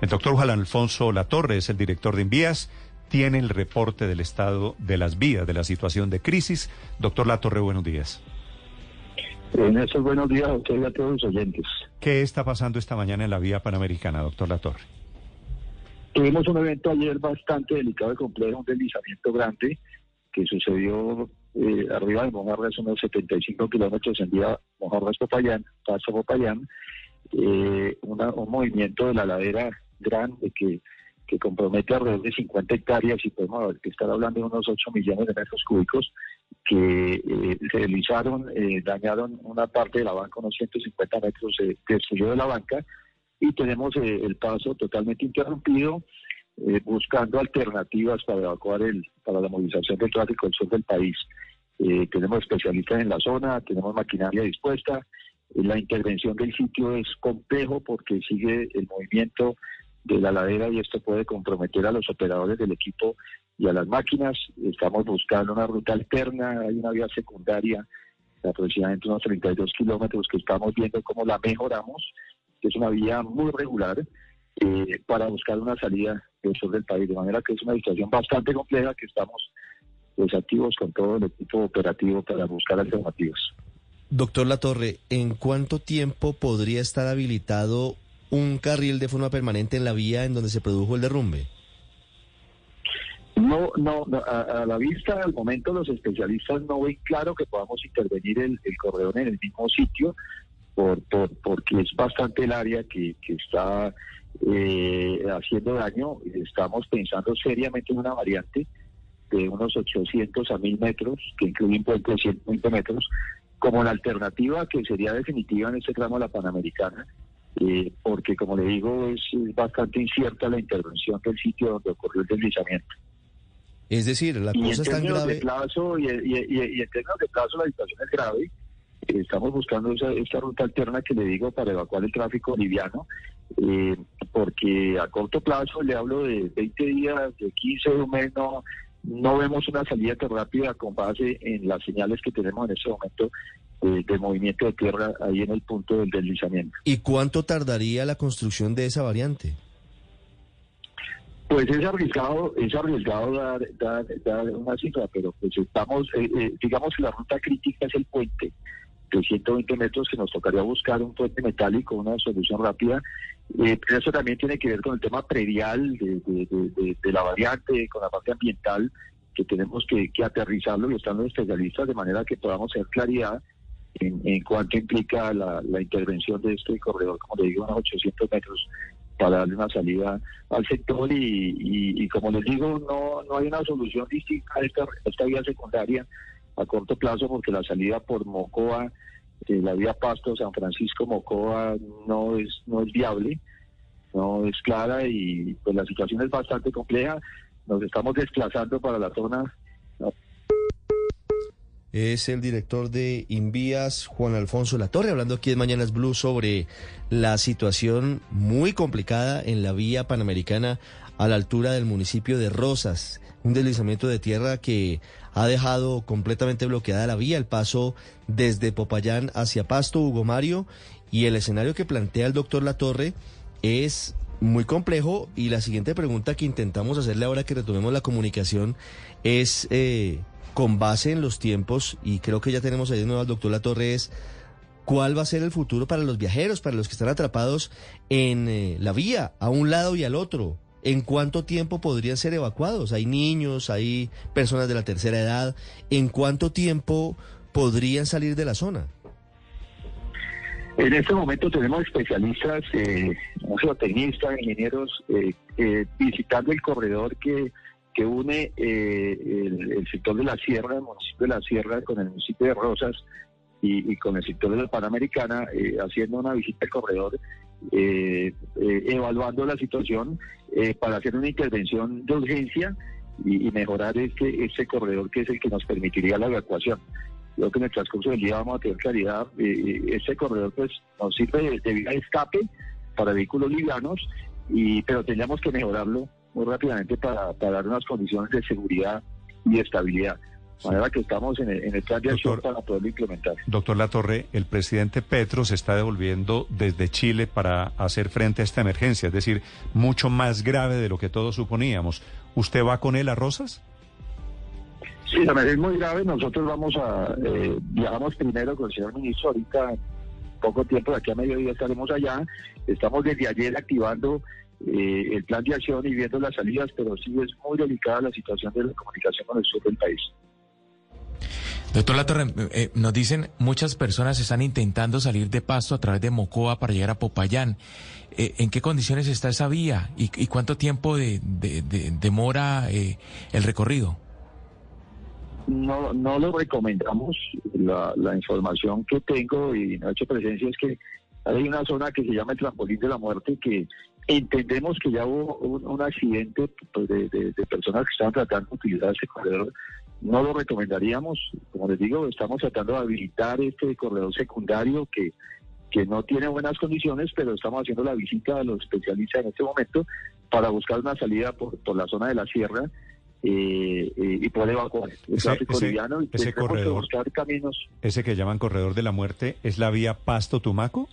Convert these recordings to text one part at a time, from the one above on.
El doctor Juan Alfonso Latorre es el director de Envías. Tiene el reporte del estado de las vías, de la situación de crisis. Doctor Latorre, buenos días. En esos buenos días a usted y a todos los oyentes. ¿Qué está pasando esta mañana en la vía panamericana, doctor Latorre? Tuvimos un evento ayer bastante delicado y complejo, un deslizamiento grande que sucedió eh, arriba de Mojarras, unos 75 kilómetros en vía Mojarras-Popayán, Paso-Popayán, eh, un movimiento de la ladera grande que, que compromete alrededor de 50 hectáreas y podemos estar hablando de unos 8 millones de metros cúbicos que eh, eh, dañaron una parte de la banca, unos 150 metros se destruyó de la banca y tenemos eh, el paso totalmente interrumpido, eh, buscando alternativas para evacuar el, para la movilización del tráfico del sur del país. Eh, tenemos especialistas en la zona, tenemos maquinaria dispuesta. la intervención del sitio es complejo porque sigue el movimiento de la ladera y esto puede comprometer a los operadores del equipo y a las máquinas. Estamos buscando una ruta alterna, hay una vía secundaria de aproximadamente unos 32 kilómetros que estamos viendo cómo la mejoramos que es una vía muy regular, eh, para buscar una salida del sur del país. De manera que es una situación bastante compleja que estamos pues, activos con todo el equipo operativo para buscar alternativas. Doctor Latorre, ¿en cuánto tiempo podría estar habilitado un carril de forma permanente en la vía en donde se produjo el derrumbe? No, no, a, la vista al momento los especialistas no ven claro que podamos intervenir el, el corredor en el mismo sitio, por, por, porque es bastante el área que, está eh, haciendo daño. Estamos pensando seriamente en una variante de unos 800 a 1000 metros, que incluye un puente de 120 metros, como la alternativa que sería definitiva en este tramo de la Panamericana, eh, porque como le digo, es, bastante incierta la intervención del sitio donde ocurrió el deslizamiento. Es decir, la cosa es tan grave. De plazo, y, y, y, en términos de plazo la situación es grave estamos buscando esa, esta ruta alterna que le digo para evacuar el tráfico liviano, eh, porque a corto plazo le hablo de 20 días, de 15 o menos, no, vemos una salida tan rápida con base en las señales que tenemos en este momento eh, de movimiento de tierra ahí en el punto del deslizamiento. ¿Y cuánto tardaría la construcción de esa variante? Pues es arriesgado, es arriesgado dar, dar, una cifra, pero pues estamos, eh, digamos que la ruta crítica es el puente de 120 metros que nos tocaría buscar un puente metálico, una solución rápida. Eh, pero eso también tiene que ver con el tema predial de, la variante, con la parte ambiental, que tenemos que, aterrizarlo y están los especialistas de manera que podamos hacer claridad en, en cuánto implica la, intervención de este corredor, como le digo, unos 800 metros para darle una salida al sector y, como les digo, no, no hay una solución distinta a esta, esta vía secundaria a corto plazo porque la salida por Mocoa, eh, la vía Pasto, San Francisco, Mocoa no es, no es viable, no es clara y pues la situación es bastante compleja. Nos estamos desplazando para la zona. Es el director de Invías, Juan Alfonso Latorre, hablando aquí en Mañanas Blue sobre la situación muy complicada en la vía panamericana a la altura del municipio de Rosas. Un deslizamiento de tierra que ha dejado completamente bloqueada la vía, el paso desde Popayán hacia Pasto, Hugo Mario, y el escenario que plantea el doctor Latorre es muy complejo y la siguiente pregunta que intentamos hacerle ahora que retomemos la comunicación es eh, con base en los tiempos, y creo que ya tenemos ahí de nuevo al doctor Latorre, es cuál va a ser el futuro para los viajeros, para los que están atrapados en eh, la vía, a un lado y al otro. ¿En cuánto tiempo podrían ser evacuados? Hay niños, hay personas de la tercera edad. ¿En cuánto tiempo podrían salir de la zona? En este momento tenemos especialistas, eh, ingenieros, eh, eh, visitando el corredor que, que une eh, el, sector de la Sierra, el municipio de la Sierra, con el municipio de Rosas y, con el sector de la Panamericana, haciendo una visita al corredor eh, eh, evaluando la situación eh, para hacer una intervención de urgencia y, mejorar este, este corredor que es el que nos permitiría la evacuación. Creo que en el transcurso del día vamos a tener claridad. Eh, este corredor pues nos sirve de, de de escape para vehículos livianos, y, pero tendríamos que mejorarlo muy rápidamente para, para dar unas condiciones de seguridad y estabilidad. De manera que estamos en el, en el plan de acción Doctor- para poderlo implementar. Doctor Latorre, el presidente Petro se está devolviendo desde Chile para hacer frente a esta emergencia, es decir, mucho más grave de lo que todos suponíamos. ¿Usted va con él a Rosas? Sí, la verdad es muy grave. Nosotros vamos a, eh, viajamos primero con el señor ministro, ahorita en poco tiempo, de aquí a mediodía estaremos allá. Estamos desde ayer activando eh, el plan de acción y viendo las salidas, pero sí es muy delicada la situación de la comunicación con el sur del país. Doctor Latorre, eh, nos dicen muchas personas están intentando salir de Pasto a través de Mocoa para llegar a Popayán. Eh, ¿En qué condiciones está esa vía y, y cuánto tiempo de, de- de- demora eh, el recorrido? No, no lo recomendamos. La, la información que tengo y no he hecho presencia es que hay una zona que se llama el trampolín de la muerte que entendemos que ya hubo un, un accidente pues, de, de- de personas que estaban tratando de utilizar ese corredor. No lo recomendaríamos. Como les digo, estamos tratando de habilitar este corredor secundario que, que no tiene buenas condiciones, pero estamos haciendo la visita a los especialistas en este momento para buscar una salida por, por la zona de la sierra eh, eh, y poder evacuar el Ese- tráfico ese- liviano y ese tendremos que corredor. buscar caminos. Ese que llaman Corredor de la Muerte, ¿es la vía Pasto-Tumaco?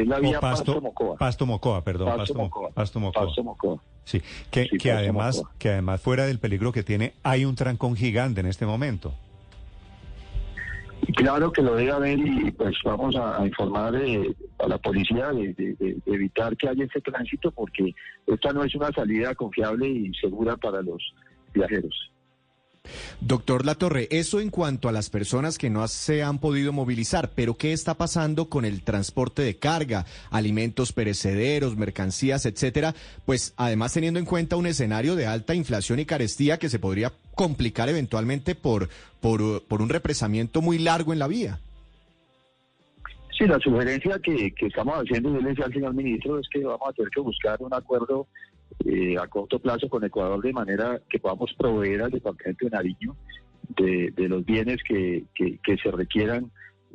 Es la vía Pasto, Pasto-Mocoa. Pasto Mocoa, perdón. Pasto Pasto, Mo- Mocoa. Pasto Mocoa. Pasto Mocoa. Sí, que, Sí, que Pasto además, Mocoa. que además fuera del peligro que tiene, hay un trancón gigante en este momento. Claro que lo debe haber y pues vamos a, a informar eh, a la policía de, de- de- de evitar que haya ese tránsito porque esta no es una salida confiable y segura para los viajeros. Doctor Latorre, eso en cuanto a las personas que no se han podido movilizar, pero ¿qué está pasando con el transporte de carga, alimentos perecederos, mercancías, etcétera? Pues además teniendo en cuenta un escenario de alta inflación y carestía que se podría complicar eventualmente por, por, por un represamiento muy largo en la vía. Sí, la sugerencia que, estamos haciendo, yo al señor ministro, es que vamos a tener que buscar un acuerdo eh, a corto plazo con Ecuador de manera que podamos proveer al departamento de Nariño de, de los bienes que, que, que se requieran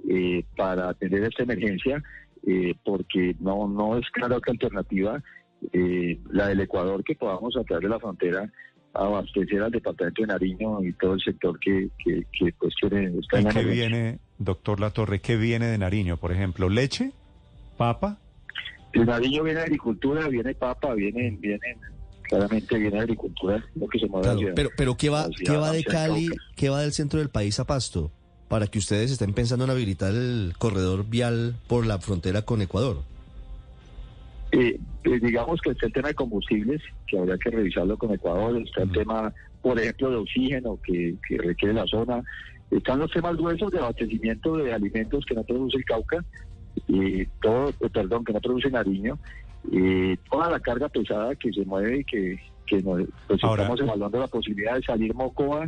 eh, para atender esta emergencia, eh, porque no, no es claro otra alternativa eh, la del Ecuador que podamos a través de la frontera abastecer al departamento de Nariño y todo el sector que, que, que pues quiere estar ¿Y en qué viene, doctor Latorre, qué viene de Nariño, por ejemplo? ¿Leche? ¿Papa? De Nariño viene agricultura, viene papa, viene, viene, claramente viene agricultura, lo que se mueve Claro, hacia- pero, pero ¿qué va, ¿qué va de Cali, qué va del centro del país a Pasto? Para que ustedes estén pensando en habilitar el corredor vial por la frontera con Ecuador. Eh, eh, digamos que está el tema de combustibles, que habría que revisarlo con Ecuador, está el tema, por ejemplo, de oxígeno que, que requiere la zona, están los temas gruesos de abastecimiento de alimentos que no produce el Cauca, y todo, eh, perdón, que no produce Nariño, y toda la carga pesada que se mueve y que, que nos- pues Ahora- estamos evaluando la posibilidad de salir Mocoa,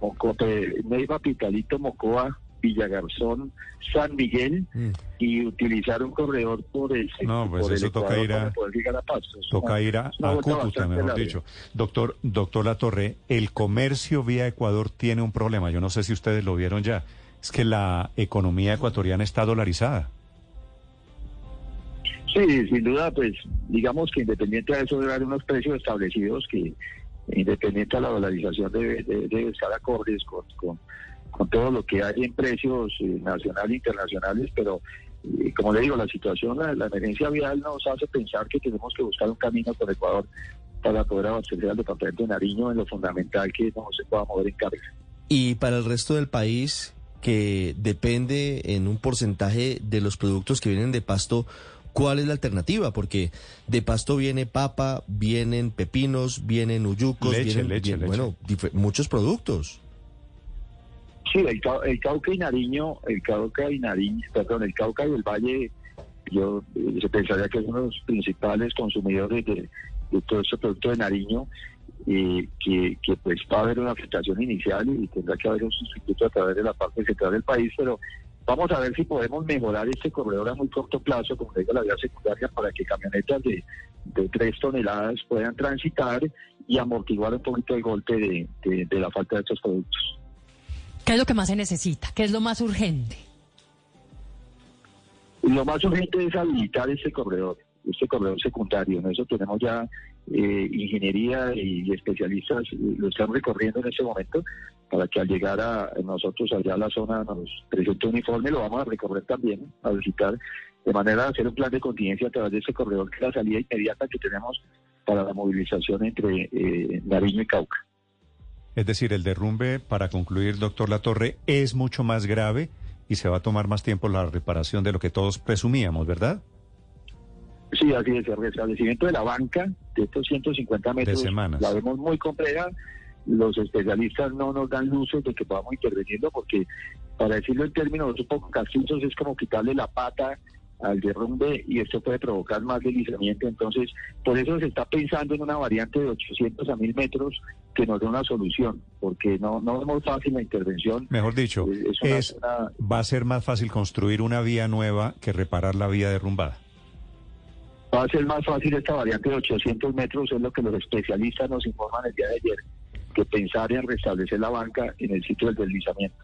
Mocoa eh, Neiva, Pitalito, Mocoa, Villagarzón, San Miguel Mm. y utilizar un corredor por el No, pues por eso toca ir a- para poder llegar a. Es Toca una- ir a, a Cúcuta, mejor dicho. Doctor, doctor Latorre, el comercio vía Ecuador tiene un problema. Yo no sé si ustedes lo vieron ya. Es que la economía ecuatoriana está dolarizada. Sí, sin duda, pues digamos que independiente de eso debe haber unos precios establecidos que independiente a la dolarización debe, debe- debe estar acordes con, todo lo que hay en precios eh, nacionales e internacionales, pero eh, como le digo, la situación, la, la emergencia vial nos hace pensar que tenemos que buscar un camino por Ecuador para poder abastecer al departamento de Nariño en lo fundamental que no se pueda mover en carga. Y para el resto del país, que depende en un porcentaje de los productos que vienen de Pasto, ¿cuál es la alternativa? Porque de Pasto viene papa, vienen pepinos, vienen uyucos, Leche, vienen leche, leche. bueno, muchos productos. Sí, el, Cau- el Cauca y Nariño, el Cauca y Nariño, perdón, el Cauca y el Valle, yo eh, se pensaría que son los principales consumidores de, de todo este producto de Nariño, eh, que, que pues va a haber una afectación inicial y tendrá que haber un sustituto a través de la parte central del país, pero Vamos a ver si podemos mejorar este corredor a muy corto plazo, como digo, la vía secundaria, para que camionetas de, de 3 toneladas puedan transitar y amortiguar un poquito el golpe de, de- de la falta de estos productos. ¿Qué es lo que más se necesita? ¿Qué es lo más urgente? Lo más urgente es habilitar este corredor, este corredor secundario. En eso tenemos ya eh, ingeniería y especialistas, eh, lo están recorriendo en este momento, para que al llegar a nosotros allá a la zona nos presente un informe, lo vamos a recorrer también, a visitar, de manera de hacer un plan de contingencia a través de este corredor, que es la salida inmediata que tenemos para la movilización entre eh, Nariño y Cauca. Es decir, el derrumbe, para concluir, doctor Latorre, es mucho más grave y se va a tomar más tiempo la reparación de lo que todos presumíamos, ¿verdad? Sí, así es. El restablecimiento de la banca de estos 150 metros semanas. la vemos muy compleja. Los especialistas no nos dan luces de que podamos intervenirlo porque, para decirlo en términos un poco castizos, es como quitarle la pata al derrumbe y esto puede provocar más deslizamiento. Entonces, por eso se está pensando en una variante de 800 a 1000 metros que nos dé una solución, porque no, no es muy fácil la intervención. Mejor dicho, Es- es una- es, una- va a ser más fácil construir una vía nueva que reparar la vía derrumbada. Va a ser más fácil esta variante de 800 metros, es lo que los especialistas nos informan el día de ayer, que pensar en restablecer la banca en el sitio del deslizamiento.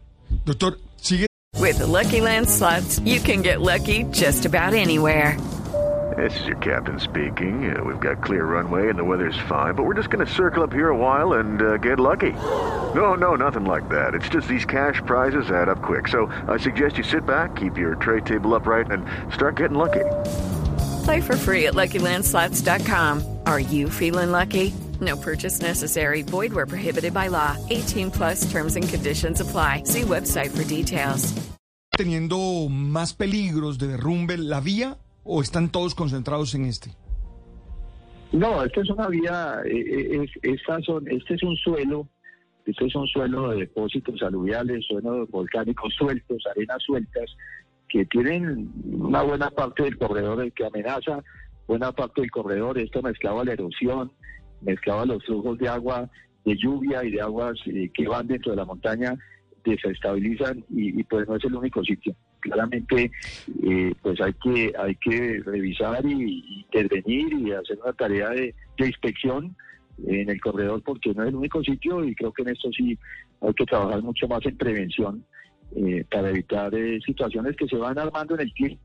Doctor, sigue. With the Lucky Land slots, you can get lucky just about anywhere. This is your captain speaking. Uh, we've got clear runway and the weather's fine, but we're just going to circle up here a while and uh, get lucky. No, no, nothing like that. It's just these cash prizes add up quick. So I suggest you sit back, keep your tray table upright, and start getting lucky. Play for free at LuckyLandSlots.com. Are you feeling lucky? No purchase necessary. Void where prohibited by law. 18 plus terms and conditions apply. See website for details. teniendo más peligros de derrumbe la vía o están todos concentrados en este? No, esta es una vía, eh, eh, es, estas son, este es un suelo, este es un suelo de depósitos aluviales, suelos volcánicos sueltos, arenas sueltas, que tienen una buena parte del corredor que amenaza, buena parte del corredor, esto mezclado a la erosión, mezclado a los flujos de agua, de lluvia y de aguas eh, que van dentro de la montaña, desestabilizan y, y pues no es el único sitio. Claramente, eh, pues hay que hay que revisar y intervenir y hacer una tarea de, de inspección en el corredor porque no es el único sitio y creo que en esto sí hay que trabajar mucho más en prevención eh, para evitar eh, situaciones que se van armando en el tiempo.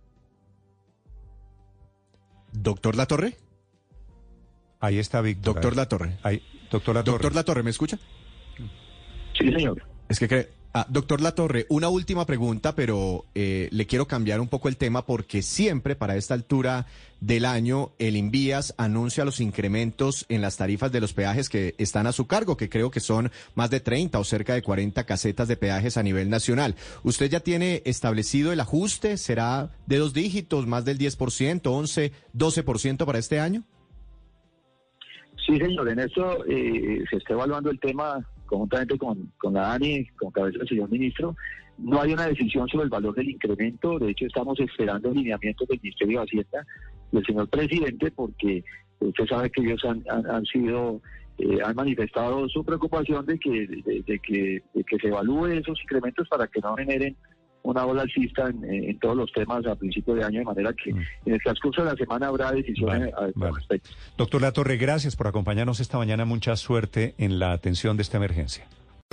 Doctor Latorre. Ahí está Víctor. Doctor Latorre. Ahí, doctor Latorre. Doctor Latorre, ¿me escucha? Sí, señor. Es que cree. Ah, doctor Latorre, una última pregunta, pero eh, le quiero cambiar un poco el tema porque siempre para esta altura del año el Invías anuncia los incrementos en las tarifas de los peajes que están a su cargo, que creo que son más de 30 o cerca de 40 casetas de peajes a nivel nacional. ¿Usted ya tiene establecido el ajuste? ¿Será de dos dígitos, más del 10%, 11, 12% para este año? Sí, señor, en esto eh, se está evaluando el tema conjuntamente con, con la ANI, con cabeza del señor ministro. No hay una decisión sobre el valor del incremento, de hecho estamos esperando lineamientos del Ministerio de Hacienda del señor presidente porque usted sabe que ellos han, han, sido, eh, han manifestado su preocupación de que, de, de que, de que se evalúe esos incrementos para que no generen una ola alcista en, en todos los temas a principio de año, de manera que en el transcurso de la semana habrá decisiones Vale, al vale. respecto. Doctor Latorre, gracias por acompañarnos esta mañana. Mucha suerte en la atención de esta emergencia.